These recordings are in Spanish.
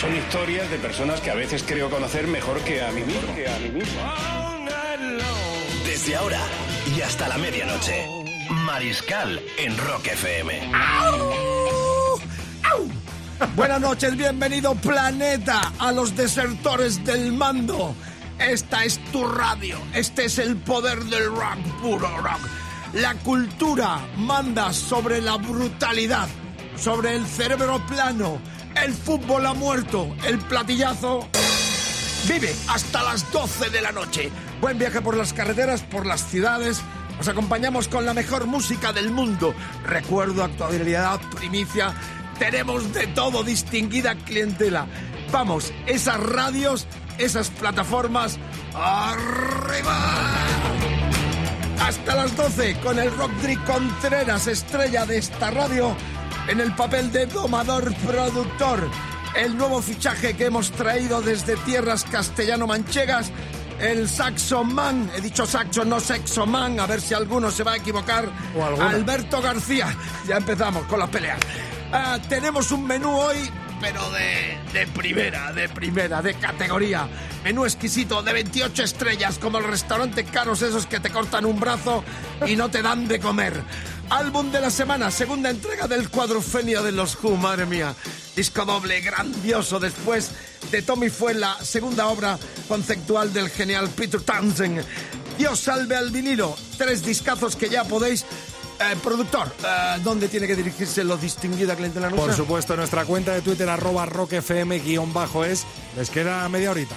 Son historias de personas que a veces creo conocer mejor que a mí mismo. Que a mí mismo. Desde ahora y hasta la medianoche. Mariscal en Rock FM. Buenas noches, bienvenido planeta a los desertores del mando. Esta es tu radio, este es el poder del rock, puro rock. La cultura manda sobre la brutalidad, sobre el cerebro plano. El fútbol ha muerto, el platillazo vive hasta las 12 de la noche. Buen viaje por las carreteras, por las ciudades. Os acompañamos con la mejor música del mundo. Recuerdo, actualidad, primicia. Tenemos de todo, distinguida clientela. Vamos, esas radios, esas plataformas, arriba. Hasta las 12 con el Rodri Contreras, estrella de esta radio, en el papel de domador productor. El nuevo fichaje que hemos traído desde tierras castellano-manchegas, el Saxo Man, he dicho Saxo, no Sexo Man, a ver si alguno se va a equivocar. O. Alberto García, ya empezamos con las peleas. Ah, tenemos un menú hoy, pero de, de primera, de primera, de categoría. Menú exquisito de 28 estrellas, como el restaurante caros esos que te cortan un brazo y no te dan de comer. Álbum de la semana, segunda entrega del cuadrofenio de los Who, madre mía. Disco doble, grandioso. Después de Tommy fue la segunda obra conceptual del genial Peter Townsend. Dios salve al vinilo. Tres discazos que ya podéis. Eh, productor, eh, ¿dónde tiene que dirigirse lo distinguida clientela nuestra? Por supuesto, nuestra cuenta de Twitter, arroba rockfm-es. Les queda media horita.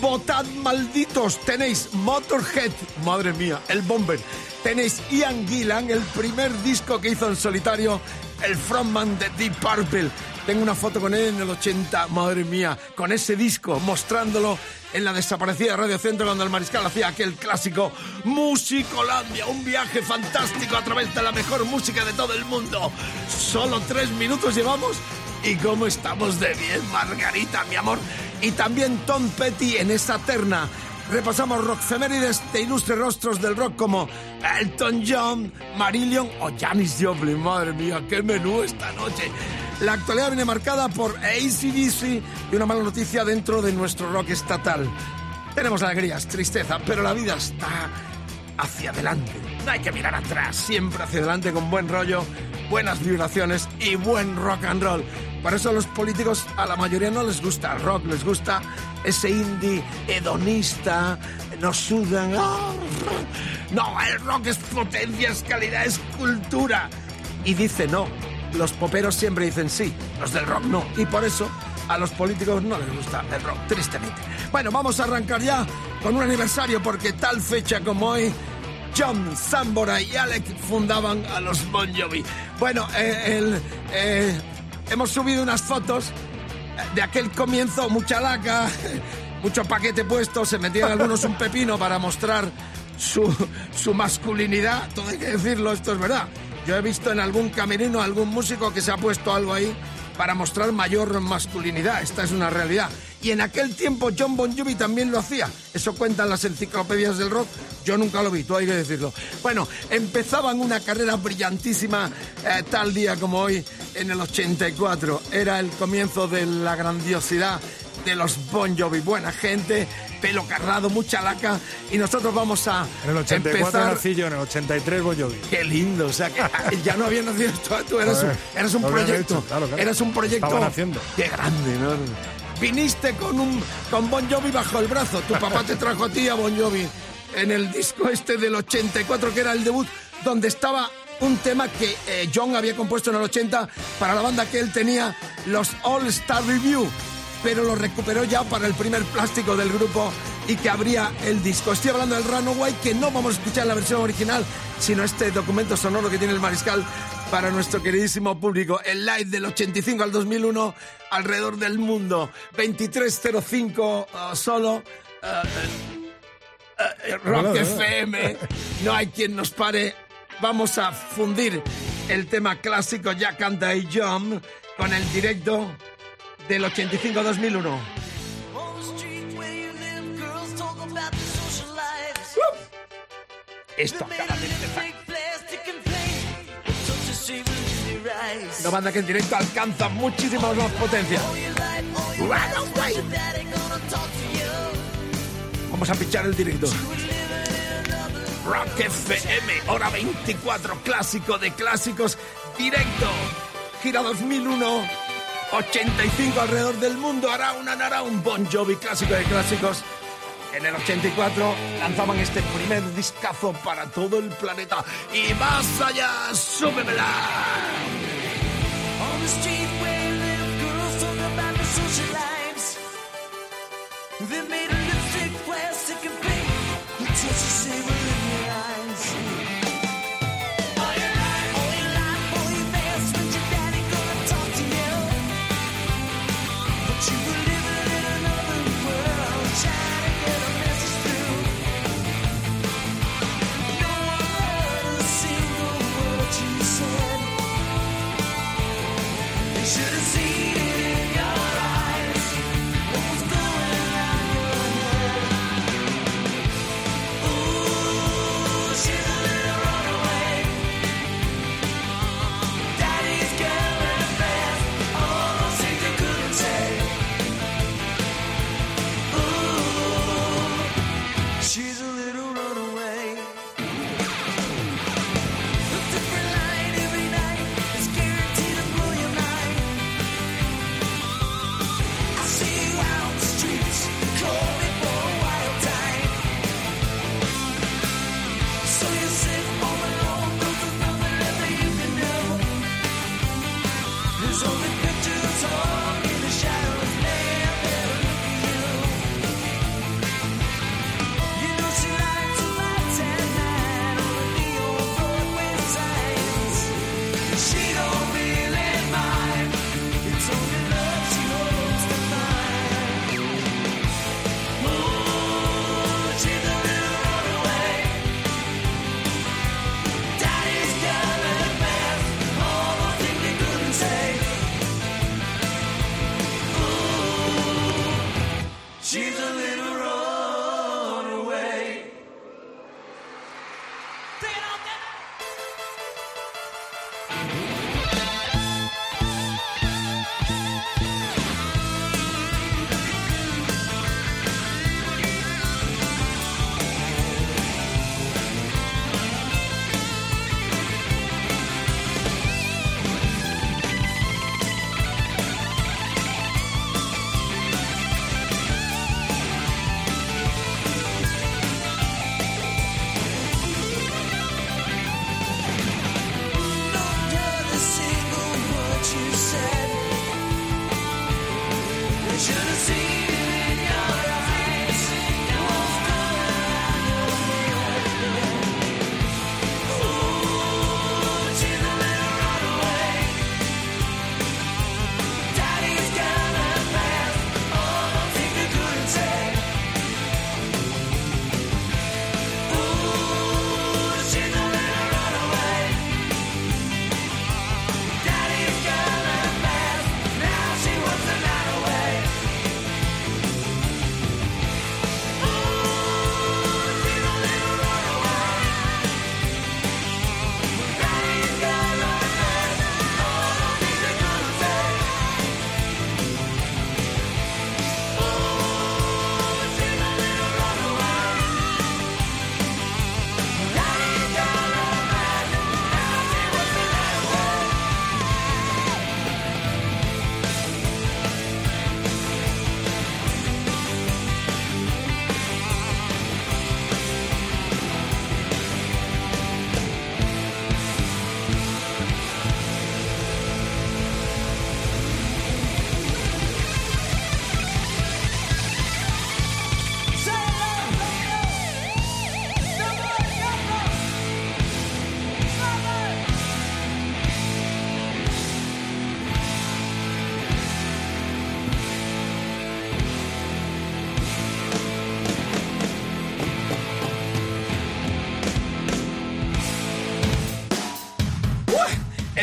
Votad malditos, tenéis Motorhead, madre mía, el Bomber. Tenéis Ian Gillan, el primer disco que hizo en solitario, el frontman de Deep Purple. Tengo una foto con él en el 80, madre mía, con ese disco, mostrándolo en la desaparecida Radio Centro cuando el Mariscal hacía aquel clásico Musicolandia, un viaje fantástico a través de la mejor música de todo el mundo. Solo tres minutos llevamos y cómo estamos de bien, Margarita, mi amor. Y también Tom Petty en esa terna. Repasamos rockfemérides de ilustres rostros del rock como Elton John, Marillion o Janis Joplin. Madre mía, qué menú esta noche. La actualidad viene marcada por ACDC y una mala noticia dentro de nuestro rock estatal. Tenemos alegrías, tristeza, pero la vida está hacia adelante. No hay que mirar atrás, siempre hacia adelante con buen rollo, buenas vibraciones y buen rock and roll. Por eso a los políticos a la mayoría no les gusta el rock, les gusta ese indie hedonista, nos sudan. ¡ah! No, el rock es potencia, es calidad, es cultura. Y dice no. Los poperos siempre dicen sí, los del rock no. Y por eso a los políticos no les gusta el rock, tristemente. Bueno, vamos a arrancar ya con un aniversario porque tal fecha como hoy John Sambora y Alec fundaban a los Bon Jovi. Bueno, eh, el, eh, hemos subido unas fotos de aquel comienzo, mucha laca, mucho paquete puesto, se metían algunos un pepino para mostrar su, su masculinidad, todo hay que decirlo, esto es verdad. Yo he visto en algún camerino algún músico que se ha puesto algo ahí para mostrar mayor masculinidad, esta es una realidad. Y en aquel tiempo John Bon Jovi también lo hacía. Eso cuentan las enciclopedias del rock. Yo nunca lo vi, tú hay que decirlo. Bueno, empezaban una carrera brillantísima eh, tal día como hoy, en el 84. Era el comienzo de la grandiosidad de los Bon Jovi. Buena gente, pelo carrado, mucha laca. Y nosotros vamos a En el 84 empezar... nací yo, en el 83 Bon Jovi. Qué lindo, o sea, que ya no había nacido tú, tú eras, un, Joder, eras un lo habían proyecto. hecho, claro, claro. Eras un proyecto. Haciendo. Qué grande, ¿no? Viniste con un con Bon Jovi bajo el brazo. Tu papá te trajo a ti a Bon Jovi en el disco este del 84, que era el debut, donde estaba un tema que eh, John había compuesto en el 80 para la banda que él tenía, los All Star Review, pero lo recuperó ya para el primer plástico del grupo y que abría el disco. Estoy hablando del Runaway, que no vamos a escuchar la versión original, sino este documento sonoro que tiene el Mariscal para nuestro queridísimo público. El live del 85 al 2001 alrededor del mundo. 2305 uh, solo. Uh, uh, Rock FM. No hay quien nos pare. Vamos a fundir el tema clásico Ya canta y Jump con el directo del 85-2001. Esto acaba de. Una banda que en directo alcanza muchísimas más potencias. Vamos a pichar el directo. Rock FM, hora 24, clásico de clásicos, directo. Gira 2001. 85 alrededor del mundo, hará un hará un Bon Jovi clásico de clásicos. En el 84 lanzaban este primer discazo para todo el planeta. Y más allá, súbemela. On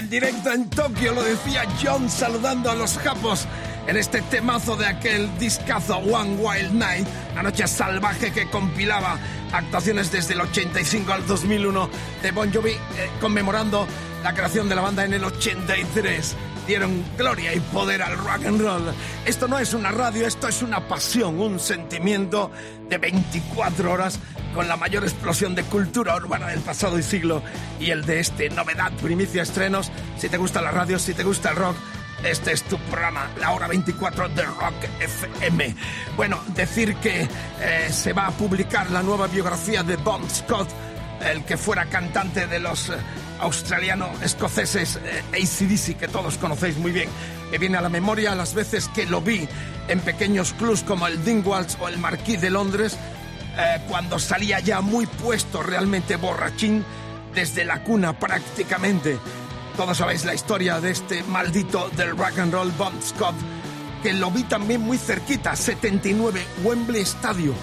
Directo en Tokio, lo decía John saludando a los japos en este temazo de aquel discazo One Wild Night, la noche salvaje que compilaba actuaciones desde el 85 al 2001 de Bon Jovi, eh, conmemorando la creación de la banda en el 83 dieron gloria y poder al rock and roll. Esto no es una radio, esto es una pasión, un sentimiento de 24 horas con la mayor explosión de cultura urbana del pasado y siglo y el de este novedad, primicia, estrenos. Si te gusta la radio, si te gusta el rock, este es tu programa, la hora 24 de Rock FM. Bueno, decir que eh, se va a publicar la nueva biografía de Bon Scott, el que fuera cantante de los... eh, australiano-escoceses eh, ACDC, que todos conocéis muy bien. Me viene a la memoria las veces que lo vi en pequeños clubs como el Dingwalls o el Marquis de Londres, eh, cuando salía ya muy puesto, realmente borrachín, desde la cuna prácticamente. Todos sabéis la historia de este maldito del rock and roll, Bon Scott, que lo vi también muy cerquita, 79, Wembley Stadium,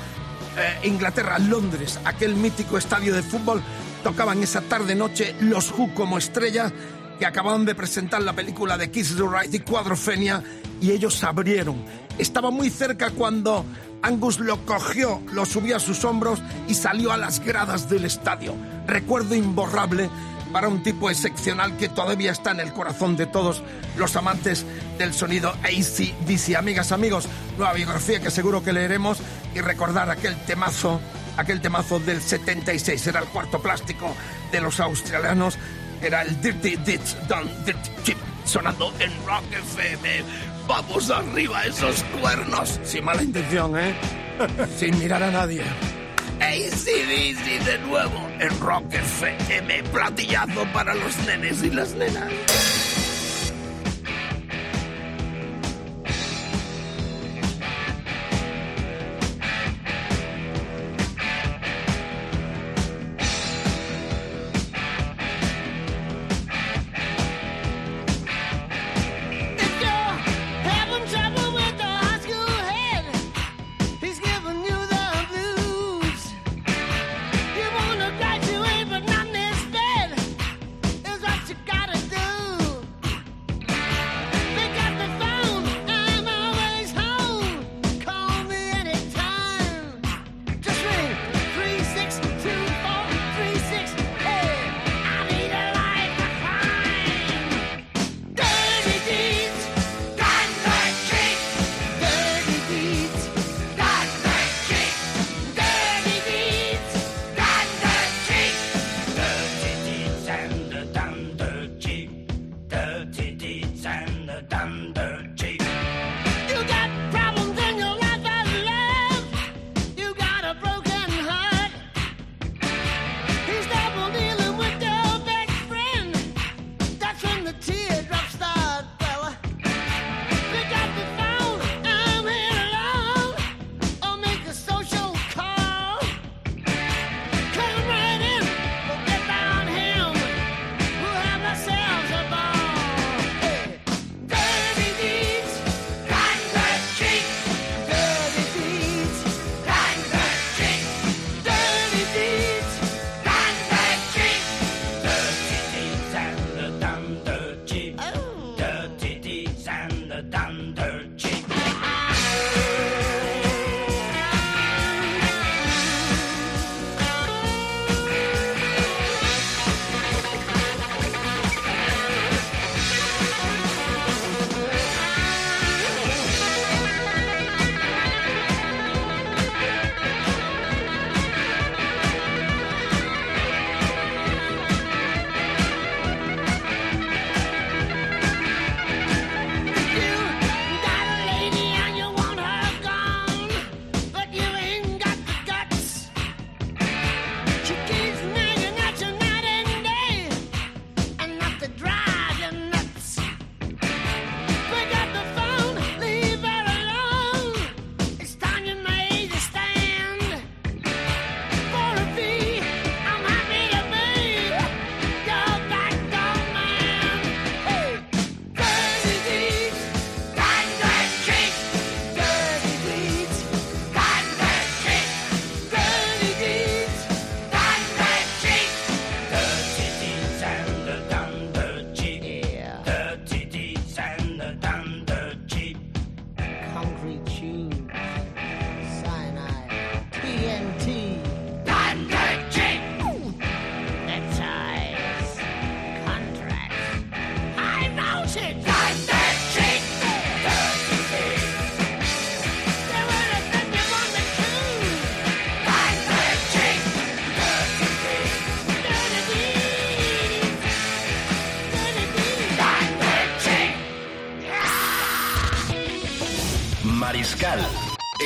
eh, Inglaterra, Londres, aquel mítico estadio de fútbol tocaban esa tarde-noche los Who como estrella que acababan de presentar la película de Kiss the Right y Cuadrofenia y ellos abrieron. Estaba muy cerca cuando Angus lo cogió, lo subió a sus hombros y salió a las gradas del estadio. Recuerdo imborrable para un tipo excepcional que todavía está en el corazón de todos los amantes del sonido ACDC. Amigas, amigos, nueva biografía que seguro que leeremos y recordar aquel temazo aquel temazo del 76, era el cuarto plástico de los australianos, era el Dirty Ditch Done Dirty Chip, sonando en Rock FM. Vamos arriba esos cuernos, sin mala intención, ¿eh? sin mirar a nadie. ACDC de nuevo en Rock FM, platillazo para los nenes y las nenas.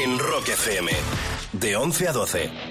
En Rock FM. De 11 a 12.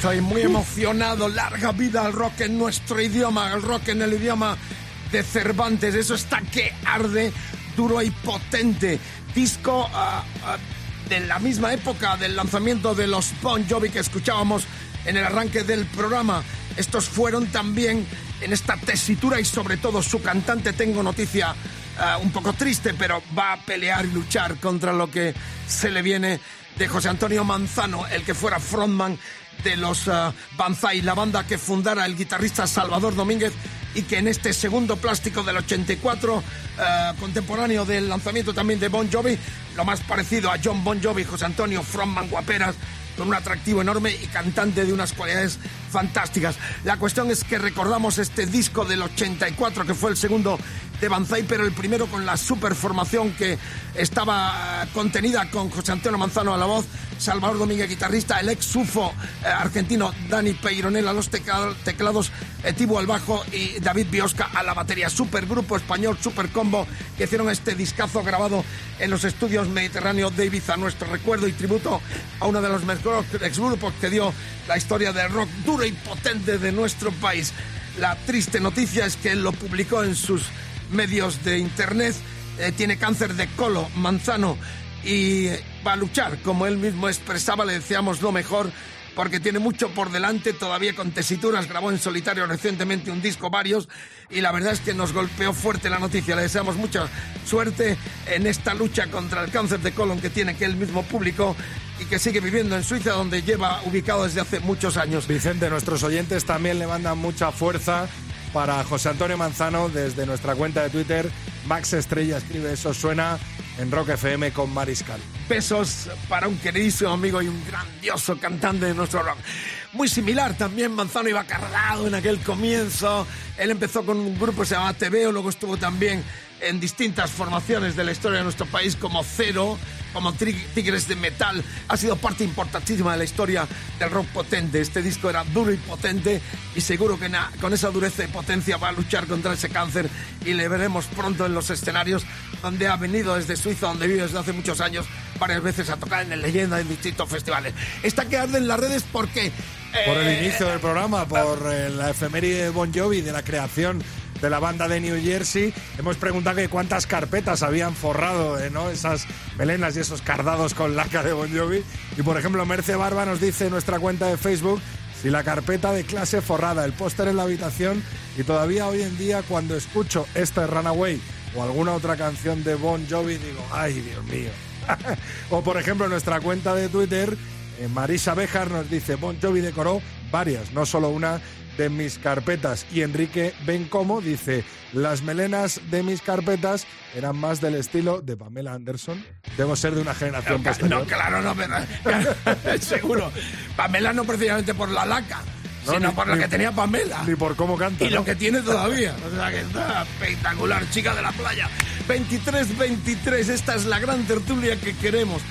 Estoy muy emocionado. Larga vida al rock en nuestro idioma, al rock en el idioma de Cervantes. Eso está que arde, duro y potente. Disco ah, ah, de la misma época del lanzamiento de los Bon Jovi que escuchábamos en el arranque del programa. Estos fueron también en esta tesitura y sobre todo su cantante, tengo noticia ah, un poco triste, pero va a pelear y luchar contra lo que se le viene de José Antonio Manzano, el que fuera frontman de los uh, Banzai, la banda que fundara el guitarrista Salvador Domínguez y que en este segundo plástico del 84, eh, contemporáneo del lanzamiento también de Bon Jovi, lo más parecido a John Bon Jovi, José Antonio Frontman Guaperas, con un atractivo enorme y cantante de unas cualidades fantásticas. La cuestión es que recordamos este disco del 84, que fue el segundo de Banzai, pero el primero con la superformación que estaba eh, contenida con José Antonio Manzano a la voz, Salvador Domínguez guitarrista, el ex UFO eh, argentino Dani Peironel a los tecla- teclados, eh, Tibo al bajo y David Biosca a la batería. Supergrupo español, super combo, que hicieron este discazo grabado en los estudios Mediterráneo de Ibiza. Nuestro recuerdo y tributo a uno de los mejores exgrupos que dio la historia del rock duro y potente de nuestro país. La triste noticia es que él lo publicó en sus medios de internet. Eh, tiene cáncer de colo, manzano, y va a luchar, como él mismo expresaba, le deseamos lo mejor, porque tiene mucho por delante, todavía con tesituras, grabó en solitario recientemente un disco, varios, y la verdad es que nos golpeó fuerte la noticia. Le deseamos mucha suerte en esta lucha contra el cáncer de colon que tiene, que él mismo publicó y que sigue viviendo en Suiza, donde lleva ubicado desde hace muchos años. Vicente, nuestros oyentes también le mandan mucha fuerza para José Antonio Manzano desde nuestra cuenta de Twitter. Max Estrella escribe eso suena en Rock FM con Mariscal. Besos para un queridísimo amigo y un grandioso cantante de nuestro rock. Muy similar también, Manzano iba cargado en aquel comienzo. Él empezó con un grupo que se llamaba TVO, luego estuvo también en distintas formaciones de la historia de nuestro país como Cero, como Tigres de Metal. Ha sido parte importantísima de la historia del rock potente. Este disco era duro y potente y seguro que con esa dureza y potencia va a luchar contra ese cáncer y le veremos pronto en los escenarios donde ha venido desde Suiza, donde vive desde hace muchos años, varias veces a tocar en el Leyenda en distintos festivales. Está que arde en las redes porque... Por el eh, inicio del programa, por eh, la efeméride de Bon Jovi, de la creación de la banda de New Jersey, hemos preguntado que cuántas carpetas habían forrado eh, ¿no? esas melenas y esos cardados con laca de Bon Jovi. Y por ejemplo, Merce Barba nos dice en nuestra cuenta de Facebook si la carpeta de clase forrada, el póster en la habitación y todavía hoy en día cuando escucho este Runaway o alguna otra canción de Bon Jovi digo, ay Dios mío. o por ejemplo nuestra cuenta de Twitter eh, Marisa Bejar nos dice, Bon Jovi decoró varias, no solo una de mis carpetas. Y Enrique Bencomo dice, las melenas de mis carpetas eran más del estilo de Pamela Anderson. Debo ser de una generación No, posterior. claro, no, pero, seguro. Pamela no precisamente por la laca, No, sino ni- por lo que tenía Pamela. Ni por cómo canta. Y ¿no? lo que tiene todavía. O sea que está espectacular, chica de la playa. 23-23, esta es la gran tertulia que queremos.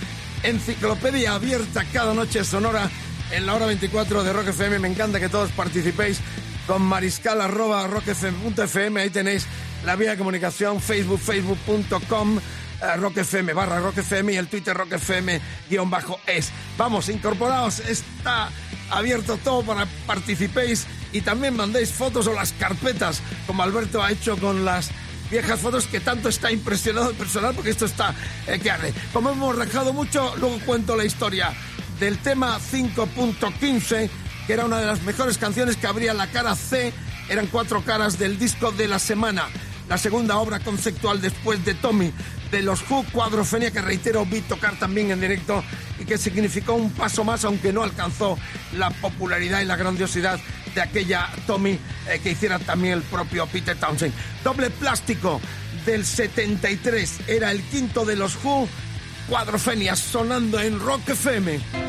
Enciclopedia abierta cada noche sonora en la hora 24 de Rock FM. Me encanta que todos participéis con mariscal arroba rockfm.fm. Ahí tenéis la vía de comunicación, facebook, facebook.com. eh, Rock FM barra Rock FM y el Twitter Rock FM guion bajo es. Vamos, incorporados, está abierto todo para participéis y también mandéis fotos o las carpetas, como Alberto ha hecho con las viejas fotos que tanto está impresionado el personal porque esto está eh, que arde. Como hemos rajado mucho, luego cuento la historia del tema 5.15, que era una de las mejores canciones que abría la cara C, eran cuatro caras del disco de la semana. La segunda obra conceptual después de Tommy, de los Who, Cuadrofenia, que reitero, vi tocar también en directo y que significó un paso más, aunque no alcanzó la popularidad y la grandiosidad de aquella Tommy eh, que hiciera también el propio Peter Townsend. Doble plástico del 73, era el quinto de los Who, Cuadrofenia, sonando en Rock FM.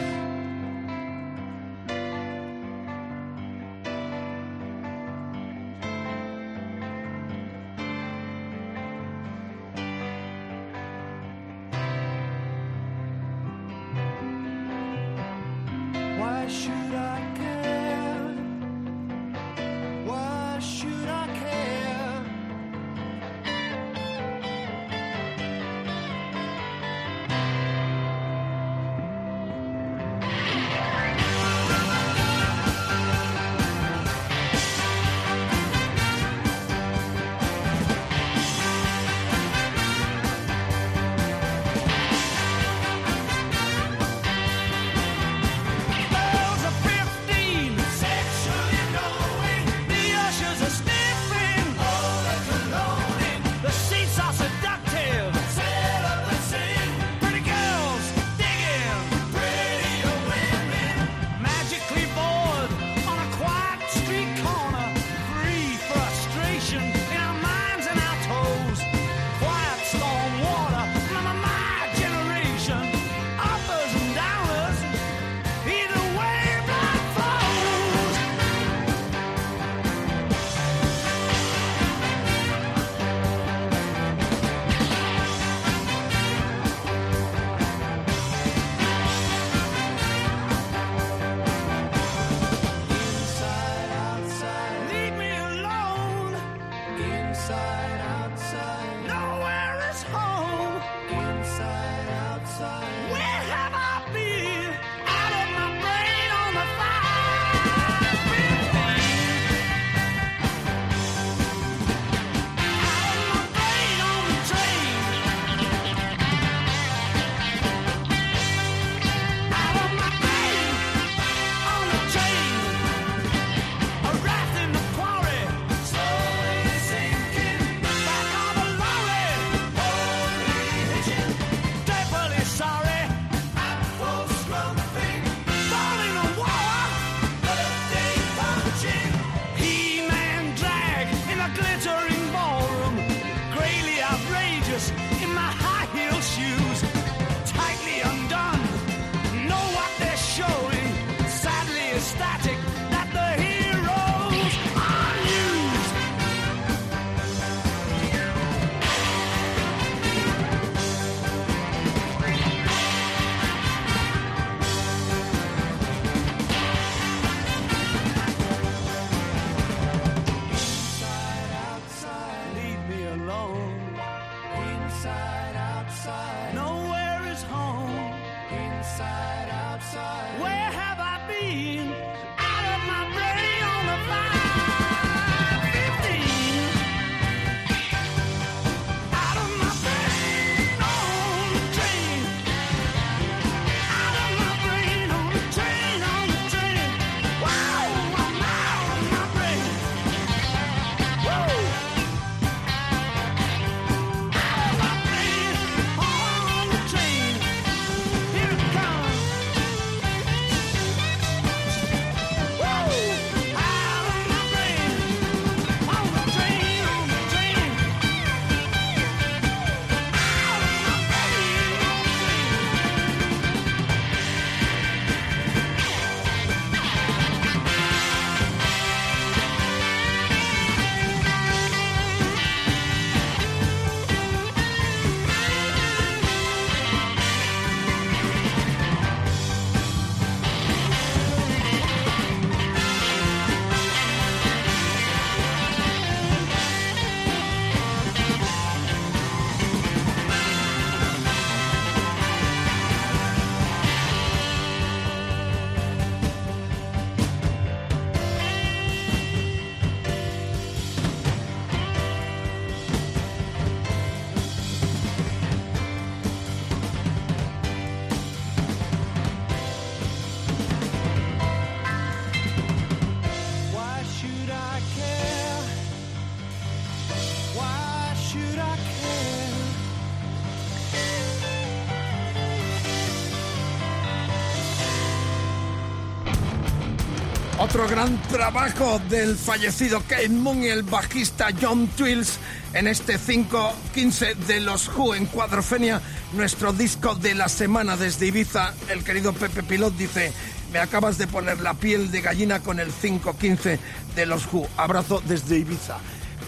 Otro gran trabajo del fallecido Kate Moon y el bajista John Twills en este 5-15 de los Who en Cuadrofenia, nuestro disco de la semana desde Ibiza. El querido Pepe Pilot dice, me acabas de poner la piel de gallina con el 5-15 de los Who. Abrazo desde Ibiza.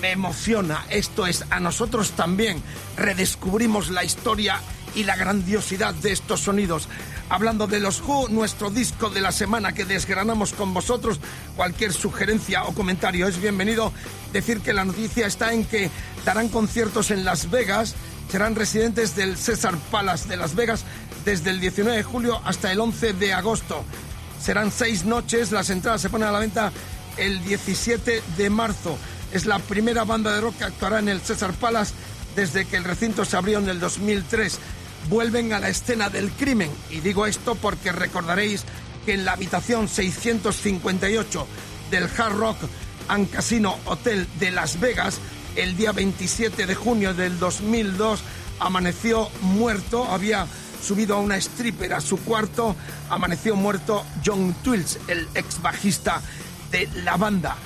Me emociona, esto es, a nosotros también redescubrimos la historia y la grandiosidad de estos sonidos. Hablando de los Who, nuestro disco de la semana que desgranamos con vosotros, cualquier sugerencia o comentario es bienvenido. Decir que la noticia está en que darán conciertos en Las Vegas, serán residentes del César Palace de Las Vegas desde el 19 de julio hasta el 11 de agosto. Serán seis noches, las entradas se ponen a la venta el 17 de marzo. Es la primera banda de rock que actuará en el César Palace desde que el recinto se abrió en el 2003. Vuelven a la escena del crimen. Y digo esto porque recordaréis que en la habitación 658 del Hard Rock and Casino Hotel de Las Vegas, el día 27 de junio del 2002, amaneció muerto. Había subido a una stripper a su cuarto. Amaneció muerto John Twills, el ex bajista de la banda.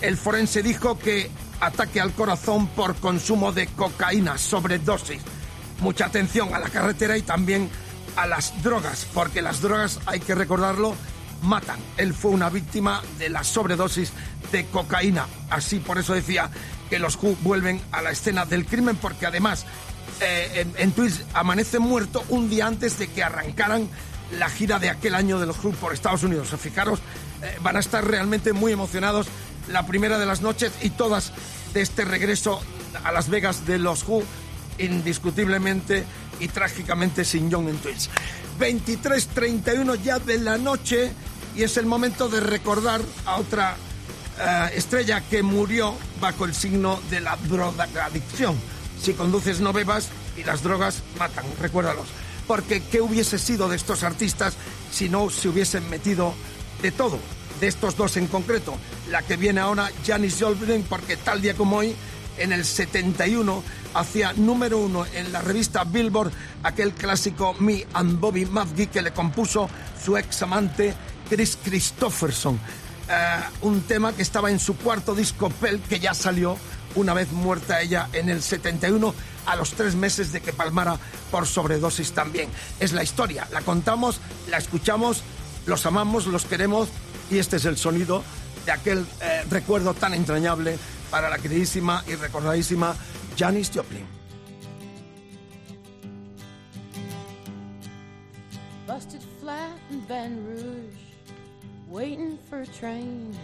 El forense dijo que ataque al corazón por consumo de cocaína, sobredosis. Mucha atención a la carretera y también a las drogas, porque las drogas, hay que recordarlo, matan. Él fue una víctima de la sobredosis de cocaína. Así, por eso decía que los Who vuelven a la escena del crimen, porque además eh, en, en Twitch amanece muerto un día antes de que arrancaran la gira de aquel año de los Who por Estados Unidos. Fijaros, eh, van a estar realmente muy emocionados la primera de las noches y todas de este regreso a Las Vegas de los Who, indiscutiblemente y trágicamente sin Young and Twins. 23.31 ya de la noche y es el momento de recordar a otra eh, estrella que murió bajo el signo de la drogadicción. Si conduces no bebas y las drogas matan, recuérdalos. Porque ¿qué hubiese sido de estos artistas si no se hubiesen metido de todo? De estos dos en concreto. La que viene ahora, Janis Joplin, porque tal día como hoy, en el 71, hacía número uno en la revista Billboard aquel clásico Me and Bobby McGee que le compuso su ex amante Chris Christopherson. Eh, un tema que estaba en su cuarto disco Pell, que ya salió una vez muerta ella en el 71, a los tres meses de que palmara por sobredosis también. Es la historia, la contamos, la escuchamos, los amamos, los queremos y este es el sonido de aquel eh, recuerdo tan entrañable para la queridísima y recordadísima Janis Joplin. Busted flat in Baton Rouge, waiting for a train,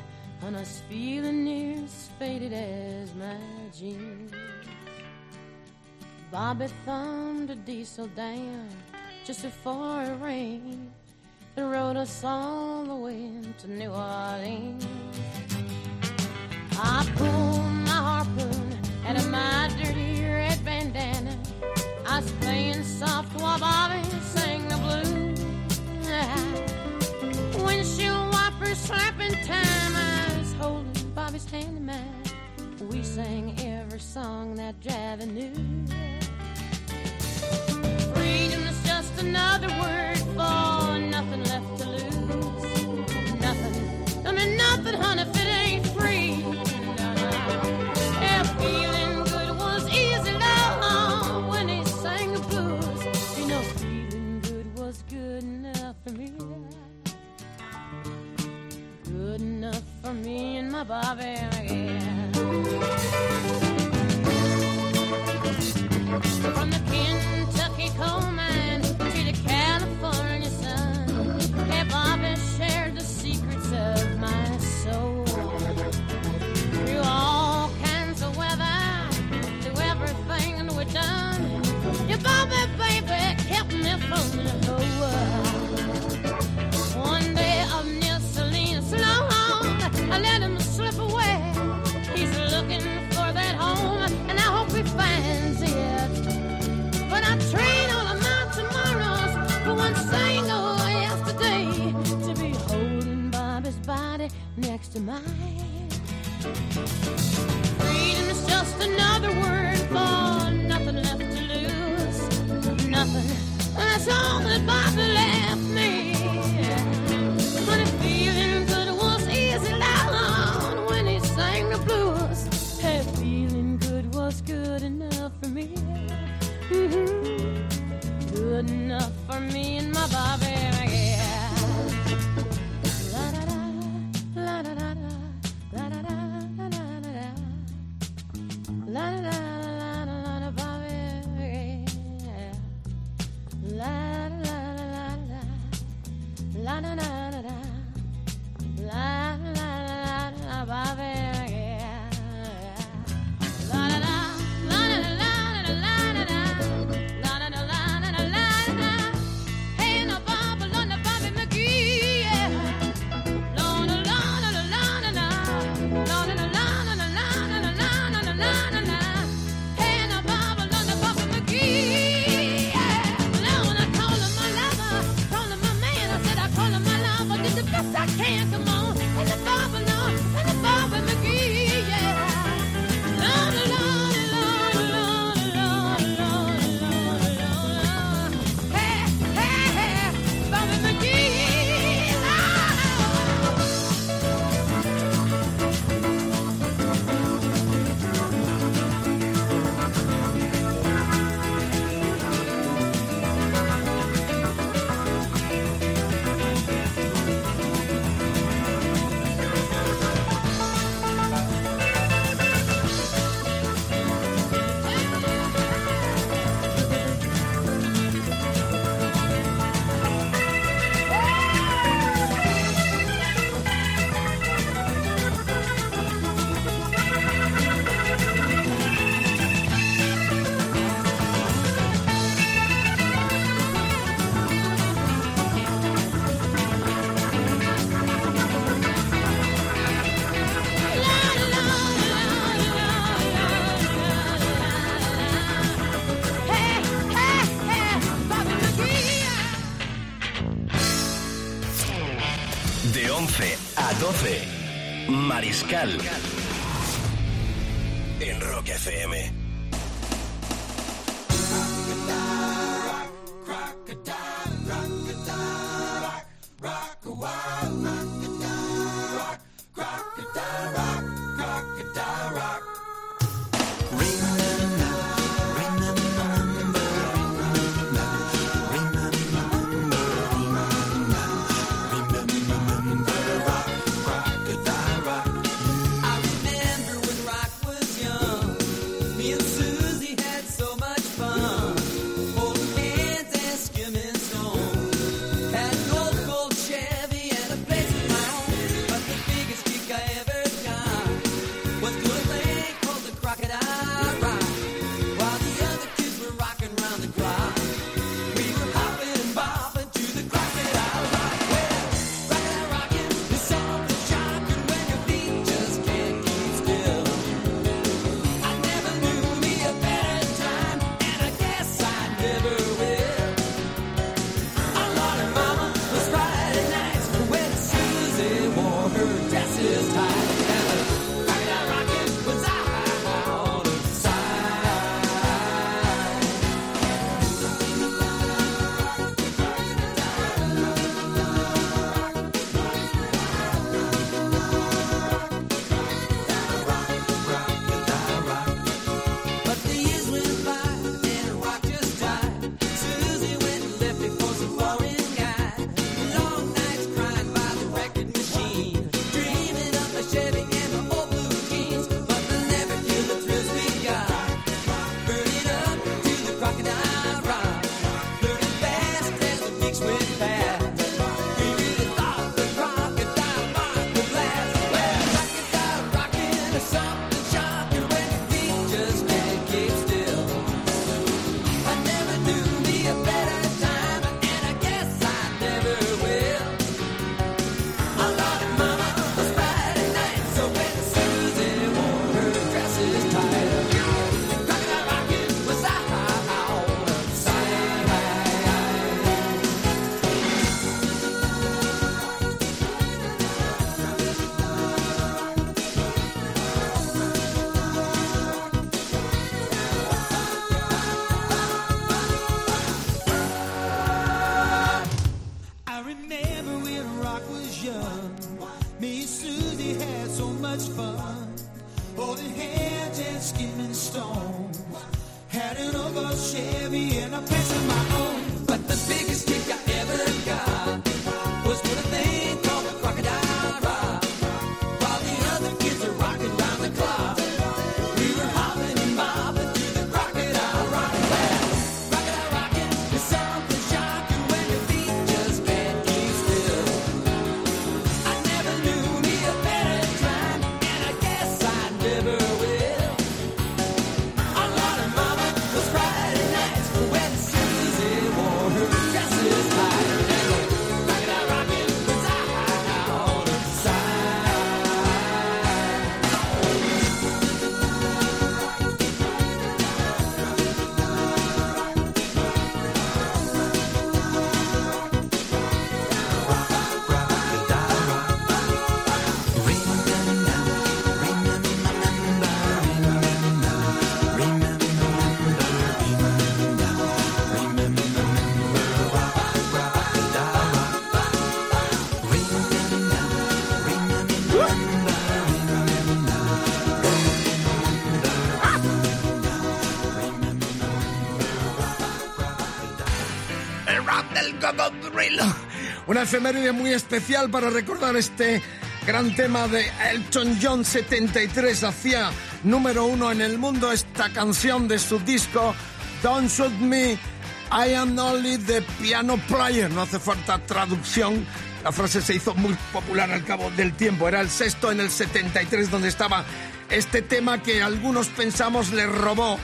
and I was feeling near as faded as my jeans. Bobby thumbed a diesel down just before it rained and rode us all the way to New Orleans. I pulled my harpoon out of my dirty red bandana. I was playing soft while Bobby sang the blues. Windshield wipers slapping time. I was holding Bobby's hand in mine. We sang every song that Javi knew. Freedom is just another word for nothing left to lose. Nothing. I mean nothing, honey, me Una efeméride muy especial para recordar este gran tema de Elton John 73 hacía número uno en el mundo esta canción de su disco Don't Shoot Me, I Am Only the Piano Player. No hace falta traducción. La frase se hizo muy popular al cabo del tiempo. Era el sexto en el 73 donde estaba este tema que algunos pensamos le robó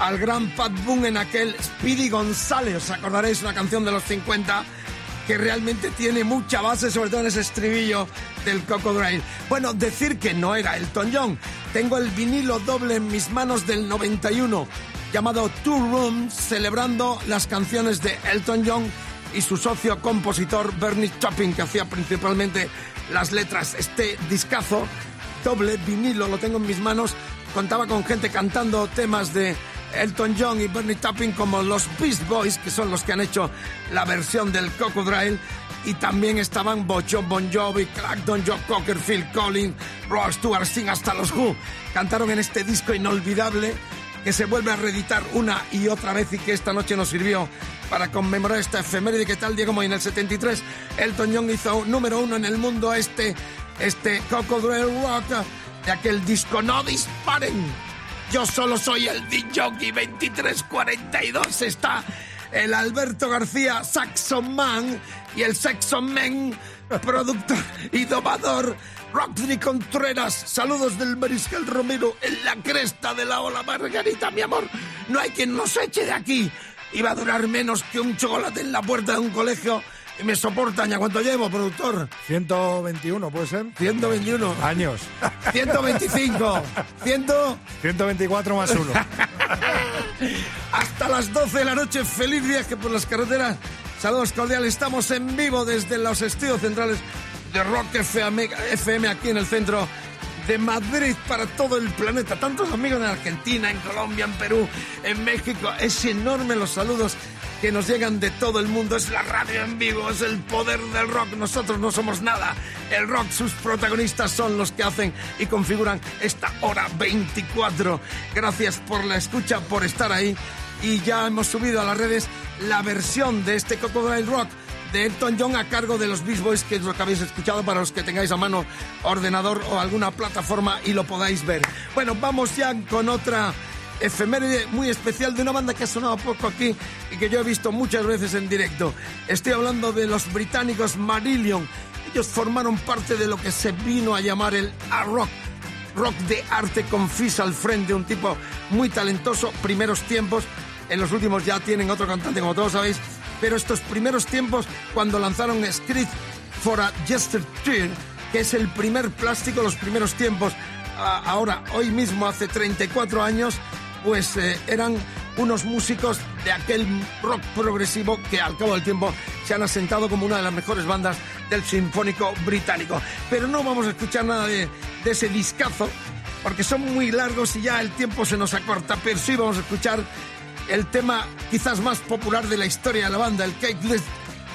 al gran Pat Boone en aquel Speedy González. ¿Os acordaréis una canción de los 50? que realmente tiene mucha base, sobre todo en ese estribillo del Cocodrilo. Bueno, decir que no era Elton John. Tengo el vinilo doble en mis manos del 91, llamado Two Rooms, celebrando las canciones de Elton John y su socio compositor Bernie Chopin, que hacía principalmente las letras. Este discazo, doble vinilo, lo tengo en mis manos, contaba con gente cantando temas de Elton John y Bernie Taupin como los Beast Boys, que son los que han hecho la versión del Crocodile, y también estaban Bocho, Bon Jovi, Clapton, Joe Cocker, Phil Collins, Rod Stewart, Sting, hasta los Who. Cantaron en este disco inolvidable que se vuelve a reeditar una y otra vez y que esta noche nos sirvió para conmemorar esta efeméride. Que tal Diego Moy en el 73 Elton John hizo número uno en el mundo este este Cocodrile Rock de aquel disco No disparen yo solo soy el DJ 2342 está el Alberto García Saxon Man y el Saxon Man productor y domador Roxy Contreras, saludos del Mariscal Romero en la cresta de la ola Margarita, mi amor. No hay quien nos eche de aquí. Iba a durar menos que un chocolate en la puerta de un colegio me soportan. ¿Ya cuánto llevo, productor? 121, ¿puede ser? 121. Años. 125. 100. 124 más uno. Hasta las 12 de la noche. Feliz viaje por las carreteras. Saludos cordiales. Estamos en vivo desde los estudios centrales de Rock FM, FM aquí en el centro de Madrid para todo el planeta. Tantos amigos en Argentina, en Colombia, en Perú, en México. Es enorme los saludos que nos llegan de todo el mundo. Es la radio en vivo, es el poder del rock. Nosotros no somos nada. El rock, sus protagonistas son los que hacen y configuran esta hora 24. Gracias por la escucha, por estar ahí. Y ya hemos subido a las redes la versión de este Cocodrile Rock de Elton John a cargo de los Beast Boys, que es lo que habéis escuchado para los que tengáis a mano ordenador o alguna plataforma y lo podáis ver. Bueno, vamos ya con otra efeméride muy especial de una banda que ha sonado poco aquí y que yo he visto muchas veces en directo. Estoy hablando de los británicos Marillion. Ellos formaron parte de lo que se vino a llamar el A-Rock. Rock de arte con Fizz al frente, un tipo muy talentoso, primeros tiempos. En los últimos ya tienen otro cantante, como todos sabéis, pero estos primeros tiempos, cuando lanzaron Script for a Yesterday, que es el primer plástico, los primeros tiempos, ahora, hoy mismo, hace 34 años, pues eh, eran unos músicos de aquel rock progresivo que al cabo del tiempo se han asentado como una de las mejores bandas del sinfónico británico. Pero no vamos a escuchar nada de, ese discazo, porque son muy largos y ya el tiempo se nos acorta, pero sí vamos a escuchar el tema quizás más popular de la historia de la banda, el Cake List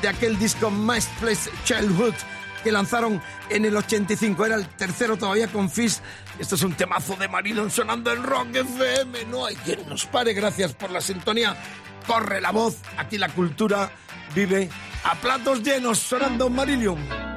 de aquel disco My Place Childhood que lanzaron en el 85. Era el tercero todavía con Fizz. Esto es un temazo de Marilyn sonando en Rock FM. No hay quien nos pare. Gracias por la sintonía. Corre la voz. Aquí la cultura vive a platos llenos sonando Marillion.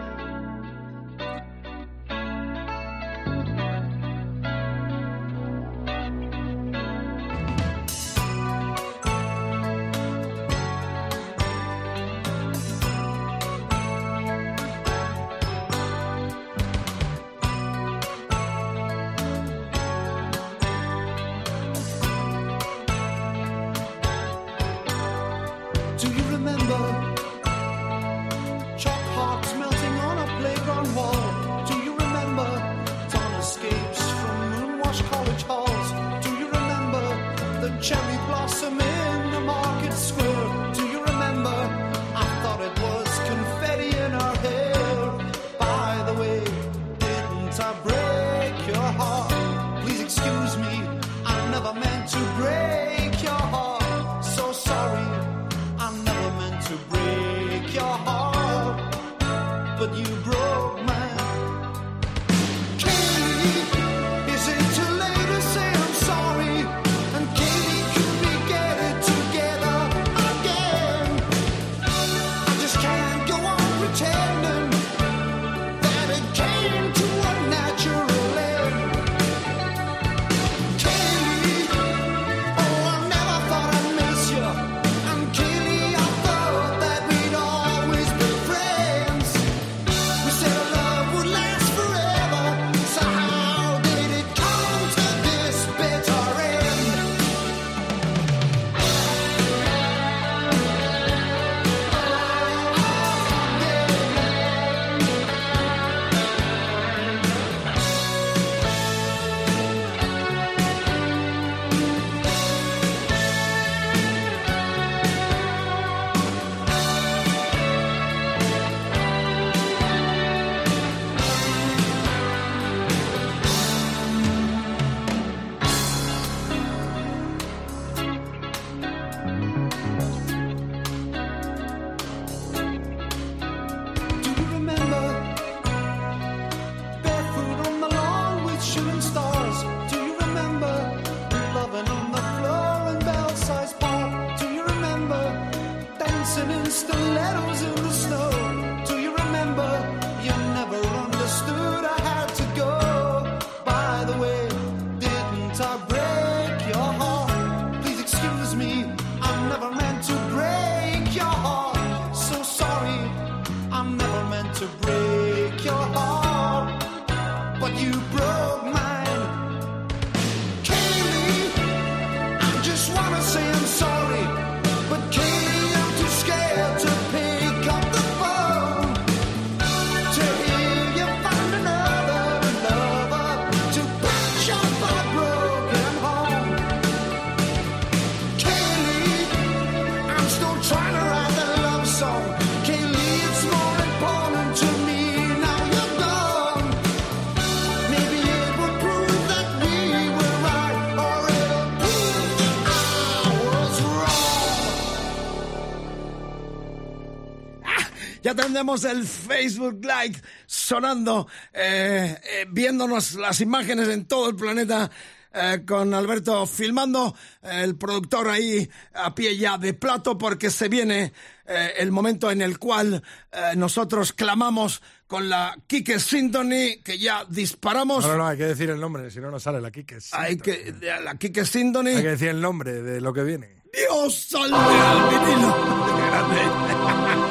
Tenemos el Facebook Live sonando, eh, eh, viéndonos las imágenes en todo el planeta. eh, con Alberto filmando, eh, el productor ahí a pie ya de plato porque se viene eh, el momento en el cual eh, nosotros clamamos con la Kike Symphony que ya disparamos. No, no, no, hay que decir el nombre, si no, no sale la Kike. Hay que, la Kike Symphony. Hay que decir el nombre de lo que viene. Dios salve al vinilo.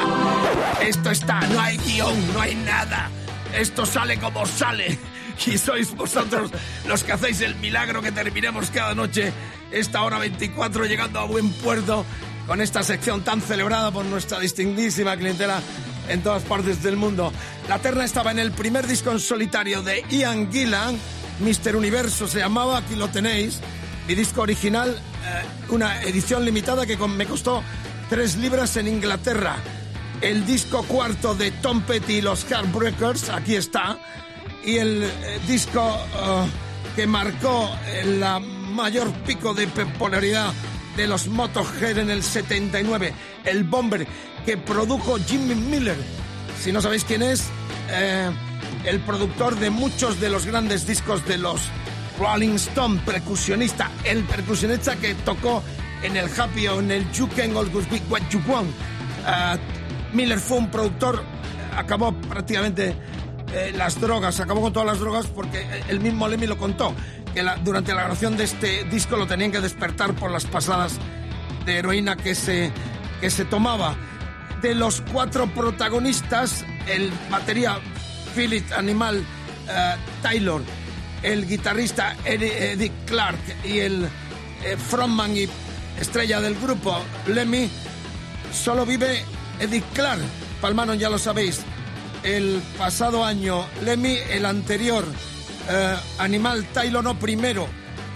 Esto está, no hay guion, no hay nada. Esto sale como sale. Y sois vosotros los que hacéis el milagro que terminemos cada noche esta hora 24 llegando a buen puerto con esta sección tan celebrada por nuestra distinguidísima clientela en todas partes del mundo. La terna estaba en el primer disco en solitario de Ian Gillan, Mr. Universo se llamaba, aquí lo tenéis. Mi disco original, eh, una edición limitada que me costó tres libras en Inglaterra. El disco cuarto de Tom Petty y los Heartbreakers, aquí está. Y el eh, disco eh, que marcó el la mayor pico de popularidad de los Motorhead en el 79, el Bomber, que produjo Jimmy Miller. Si no sabéis quién es, eh, el productor de muchos de los grandes discos de los Rolling Stone, percusionista, el percusionista que tocó en el Happy o en el You Can Always Be What You Want. Ah, Miller fue un productor, acabó prácticamente eh, las drogas, acabó con todas las drogas porque el mismo Lemmy lo contó, que durante la grabación de este disco lo tenían que despertar por las pasadas de heroína que se, que se tomaba. De los cuatro protagonistas, el batería Philip Animal eh, Taylor, el guitarrista Eddie, Eddie Clark y el eh, frontman y estrella del grupo Lemmy, solo vive Eddie Clark. Palmano, ya lo sabéis. El pasado año Lemmy, el anterior eh, Animal Taylor, no primero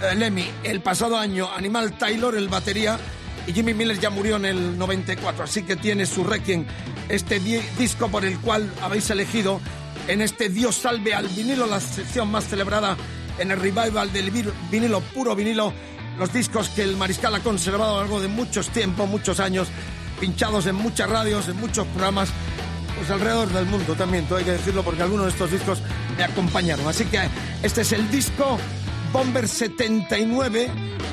eh, Lemmy, el pasado año Animal Taylor, el batería, y Jimmy Miller ya murió en el 94, así que tiene su requiem, este di- disco por el cual habéis elegido en este Dios salve al vinilo, la sección más celebrada en el revival del vinilo, puro vinilo, los discos que el Mariscal ha conservado a lo largo de muchos tiempos, muchos años, pinchados en muchas radios, en muchos programas, pues alrededor del mundo también, todo hay que decirlo porque algunos de estos discos me acompañaron. Así que este es el disco Bomber 79,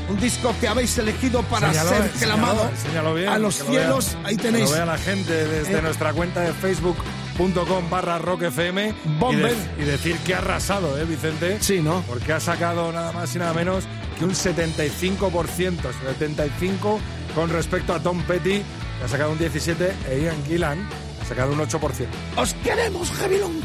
un disco que habéis elegido para ser señaló, clamado bien, a los que lo cielos. Ahí que tenéis. lo vea la gente desde Eh, nuestra cuenta de facebook.com barra rockfm y, Bomber. de- y decir que ha arrasado, ¿eh, Vicente? Sí, ¿no? Porque ha sacado nada más y nada menos que un 75%, 75% con respecto a Tom Petty, ha sacado un 17%, e Ian Gillan ha sacado un 8%. ¡Os queremos, Gemilons!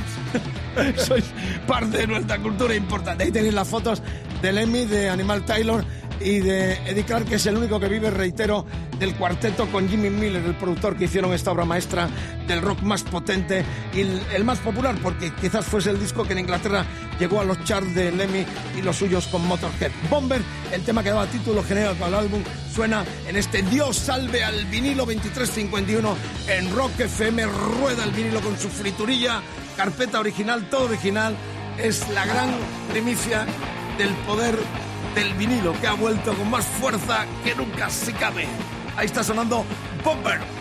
Sois parte de nuestra cultura importante. Ahí tenéis las fotos de Lemmy, de Animal Taylor y de Eddie Clark, que es el único que vive, reitero, del cuarteto con Jimmy Miller, el productor que hicieron esta obra maestra del rock más potente y el, más popular, porque quizás fuese el disco que en Inglaterra llegó a los charts de Lemmy y los suyos con Motorhead. Bomber, el tema que daba título general para el álbum, suena en este Dios salve al vinilo 2351 en Rock FM, rueda el vinilo con su friturilla, carpeta original, todo original. Es la gran primicia del poder del vinilo que ha vuelto con más fuerza que nunca si cabe. Ahí está sonando Bomber.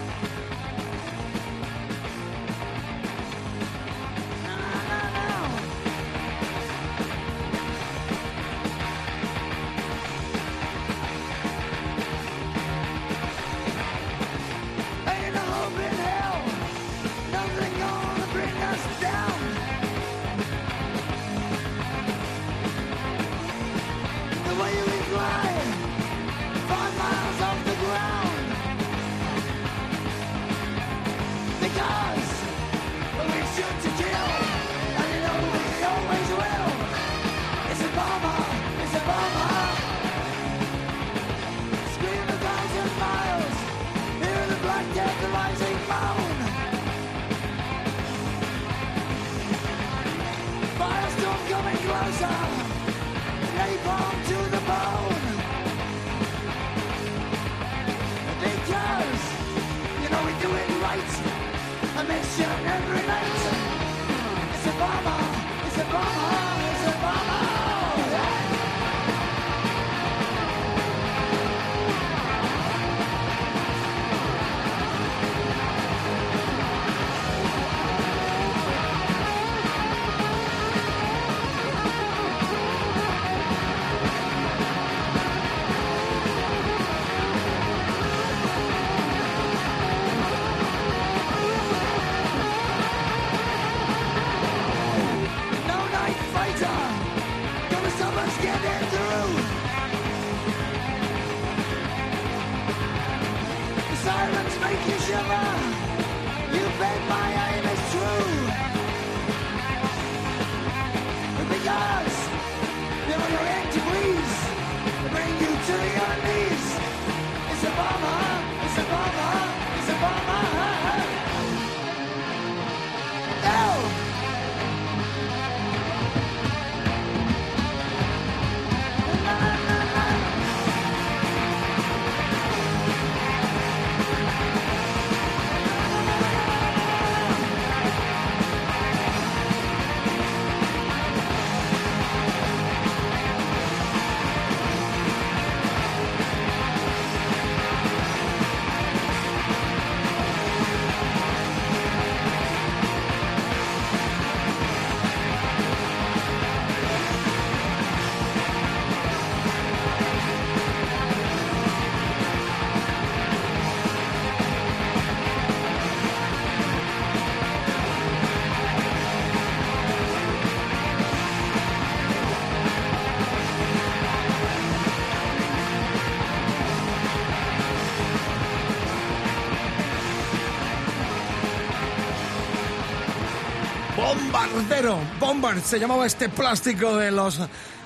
Bombard se llamaba este plástico de los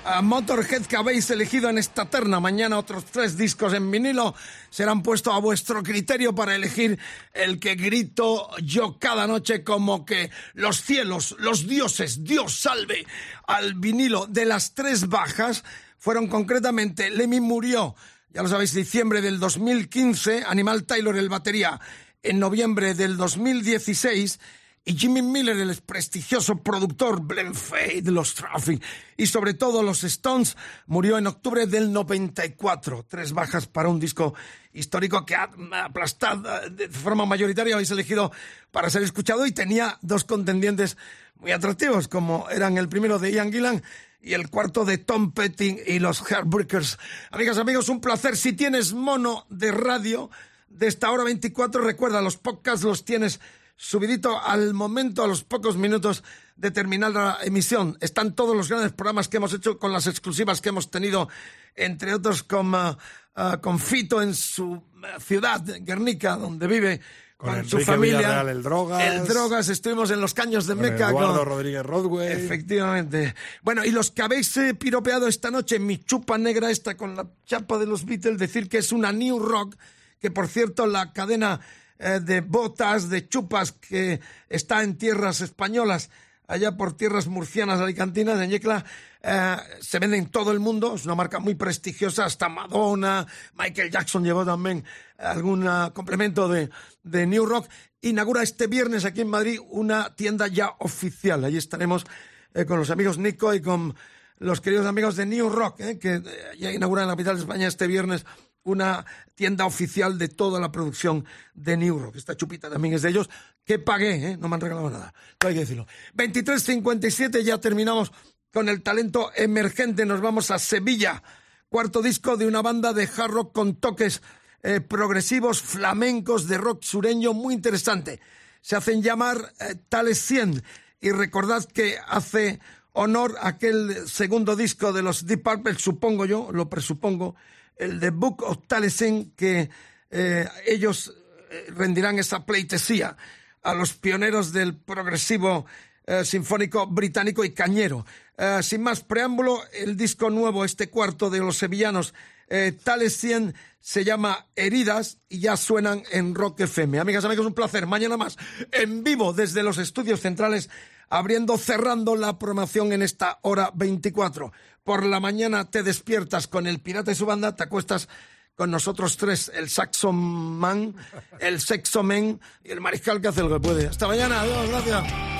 ah, Motorhead que habéis elegido en esta terna. Mañana otros tres discos en vinilo serán puestos a vuestro criterio para elegir el que grito yo cada noche como que los cielos, los dioses, Dios salve al vinilo de las tres bajas fueron concretamente Lemmy murió, ya lo sabéis, diciembre del 2015, Animal Taylor el batería en noviembre del 2016 Jimmy Miller, el prestigioso productor Glenn Fade, los Traffic y sobre todo los Stones, murió en octubre del 94. Tres bajas para un disco histórico que ha aplastado de forma mayoritaria, habéis elegido para ser escuchado y tenía dos contendientes muy atractivos, como eran el primero de Ian Gillan y el cuarto de Tom Petty y los Heartbreakers. Amigas, amigos, un placer. Si tienes mono de radio de esta hora 24, recuerda, los podcasts los tienes subidito al momento, a los pocos minutos de terminar la emisión. Están todos los grandes programas que hemos hecho con las exclusivas que hemos tenido, entre otros con, uh, uh, con Fito en su uh, ciudad, Guernica, donde vive. Con, Con, su familia. Villarreal, el Drogas. El Drogas, estuvimos en los caños de con Meca. Eduardo con- Rodríguez Rodway. Efectivamente. Bueno, y los que habéis eh, piropeado esta noche, mi chupa negra esta con la chapa de los Beatles, decir que es una New Rock, que por cierto la cadena eh, de botas, de chupas que está en tierras españolas, allá por tierras murcianas, alicantinas, en Yecla, eh, se vende en todo el mundo, es una marca muy prestigiosa, hasta Madonna, Michael Jackson llevó también algún ah, complemento de, de New Rock. Inaugura este viernes aquí en Madrid una tienda ya oficial. Allí estaremos eh, con los amigos Nico y con los queridos amigos de New Rock, que ya inauguran la capital de España este viernes una tienda oficial de toda la producción de New Rock. Esta chupita también es de ellos, que pagué, ¿eh? no me han regalado nada, todo hay que decirlo. 23.57, ya terminamos con el talento emergente, nos vamos a Sevilla, cuarto disco de una banda de hard rock con toques eh, progresivos, flamencos, de rock sureño, muy interesante. Se hacen llamar eh, Tales 100 y recordad que hace honor a aquel segundo disco de los Deep Purple, supongo yo, lo presupongo, el de Book of Taliesin, que eh, ellos eh, rendirán esa pleitesía a los pioneros del progresivo eh, sinfónico británico y cañero. Sin más preámbulo, el disco nuevo, este cuarto de los sevillanos, eh, Tales 100, se llama Heridas y ya suenan en Rock FM. Amigas, amigos, un placer. Mañana más, en vivo desde los estudios centrales, abriendo, cerrando la programación en esta hora 24. Por la mañana te despiertas con el pirata y su banda, te acuestas con nosotros tres, el Saxon Man, el Sexo Men y el mariscal que hace lo que puede. Hasta mañana, adiós, gracias.